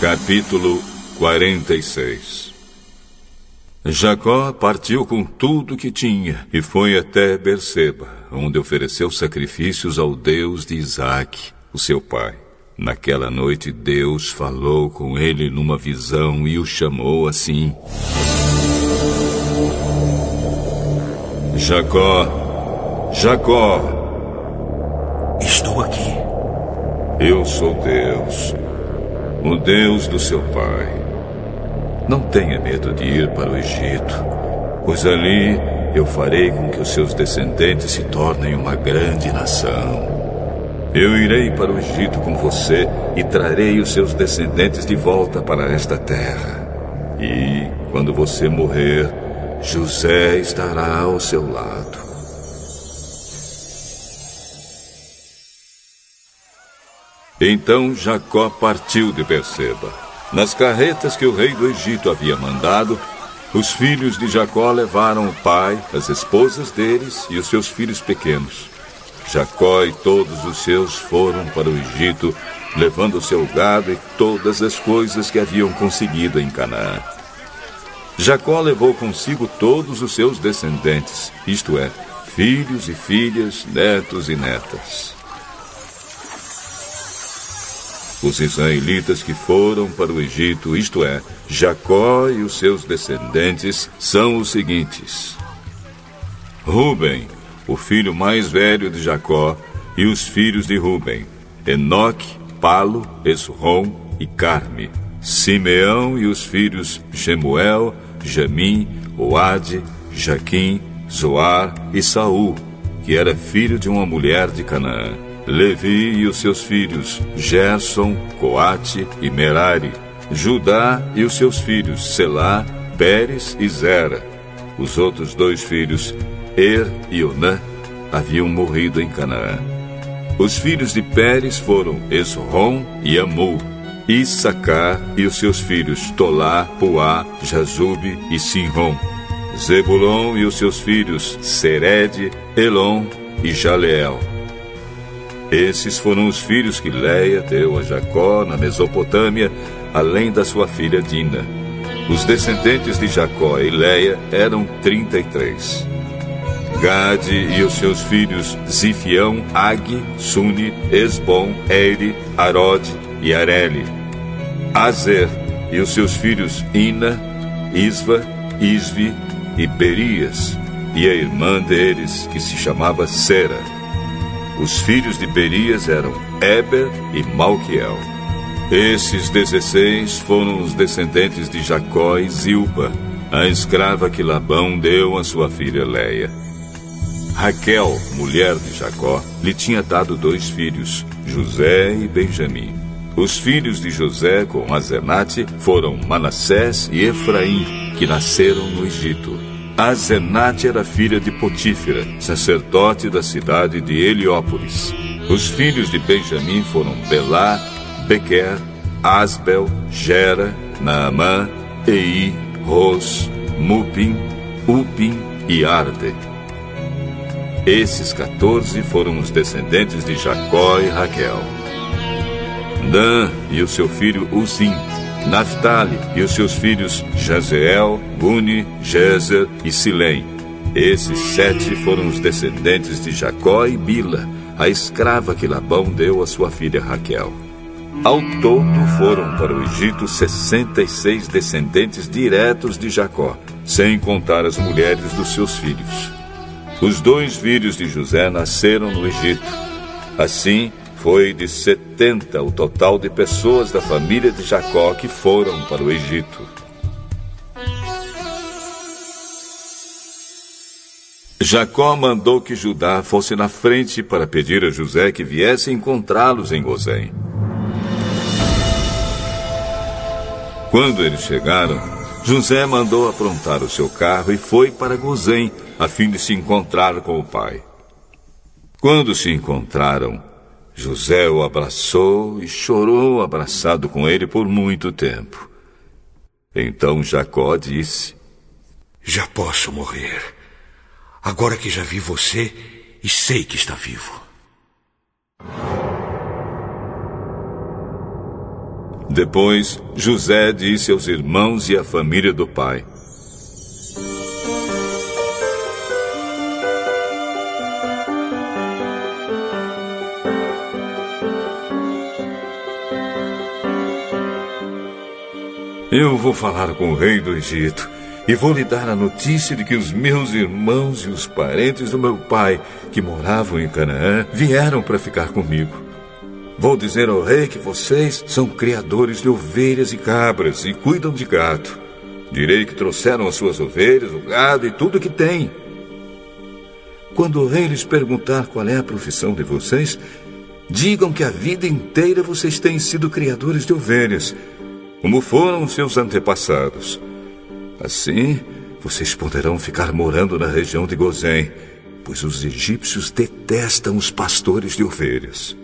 Capítulo 46 Jacó partiu com tudo que tinha e foi até Berseba, onde ofereceu sacrifícios ao Deus de Isaac, o seu pai. Naquela noite Deus falou com ele numa visão e o chamou assim: Jacó, Jacó. Estou aqui. Eu sou Deus o Deus do seu pai. Não tenha medo de ir para o Egito, pois ali eu farei com que os seus descendentes se tornem uma grande nação. Eu irei para o Egito com você e trarei os seus descendentes de volta para esta terra. E, quando você morrer, José estará ao seu lado. Então Jacó partiu de Berseba. Nas carretas que o rei do Egito havia mandado, os filhos de Jacó levaram o pai, as esposas deles e os seus filhos pequenos. Jacó e todos os seus foram para o Egito, levando o seu gado e todas as coisas que haviam conseguido em Canaã. Jacó levou consigo todos os seus descendentes, isto é, filhos e filhas, netos e netas. Os israelitas que foram para o Egito, isto é, Jacó e os seus descendentes, são os seguintes: Ruben, o filho mais velho de Jacó, e os filhos de Ruben: Enoque, Palo, Esrom e Carme. Simeão e os filhos Gemuel, Jamim, Oade, Jaquim, Zoar e Saul, que era filho de uma mulher de Canaã. Levi e os seus filhos, Gerson, Coate e Merari, Judá e os seus filhos, Selá, Pérez e Zera. Os outros dois filhos, Er e Onã, haviam morrido em Canaã. Os filhos de Pérez foram Esrom e Amul, Issacar e os seus filhos, Tolá, Puá, Jazube e Sinrom. Zebulon e os seus filhos, Sered, Elon e Jaleel. Esses foram os filhos que Leia deu a Jacó na Mesopotâmia, além da sua filha Dina. Os descendentes de Jacó e Leia eram 33. Gade e os seus filhos Zifião, Ag, Suni, Esbom, Eire, Arod e Areli. Azer e os seus filhos Ina, Isva, Isvi e Berias, e a irmã deles, que se chamava Sera. Os filhos de Berias eram Eber e Malquiel. Esses dezesseis foram os descendentes de Jacó e Zilpa, a escrava que Labão deu a sua filha Leia. Raquel, mulher de Jacó, lhe tinha dado dois filhos, José e Benjamim. Os filhos de José com Azenate foram Manassés e Efraim, que nasceram no Egito. Azenate era filha de Potífera, sacerdote da cidade de Heliópolis. Os filhos de Benjamim foram Belá, Bequer, Asbel, Gera, Naamã, Ei, Ros, Mupim, Upim e Arde. Esses 14 foram os descendentes de Jacó e Raquel. Dan e o seu filho Uzim Naphtali e os seus filhos Jazeel, Guni, Jezer e Silém. Esses sete foram os descendentes de Jacó e Bila, a escrava que Labão deu à sua filha Raquel. Ao todo foram para o Egito 66 descendentes diretos de Jacó, sem contar as mulheres dos seus filhos. Os dois filhos de José nasceram no Egito. Assim, foi de 70 o total de pessoas da família de Jacó que foram para o Egito. Jacó mandou que Judá fosse na frente para pedir a José que viesse encontrá-los em Gozém. Quando eles chegaram, José mandou aprontar o seu carro e foi para Gozém, a fim de se encontrar com o pai. Quando se encontraram, José o abraçou e chorou abraçado com ele por muito tempo. Então Jacó disse: Já posso morrer. Agora que já vi você e sei que está vivo. Depois, José disse aos irmãos e à família do pai: Eu vou falar com o rei do Egito e vou lhe dar a notícia de que os meus irmãos e os parentes do meu pai, que moravam em Canaã, vieram para ficar comigo. Vou dizer ao rei que vocês são criadores de ovelhas e cabras e cuidam de gado. Direi que trouxeram as suas ovelhas, o gado e tudo que têm. Quando o rei lhes perguntar qual é a profissão de vocês, digam que a vida inteira vocês têm sido criadores de ovelhas como foram seus antepassados. Assim, vocês poderão ficar morando na região de Gozém, pois os egípcios detestam os pastores de ovelhas.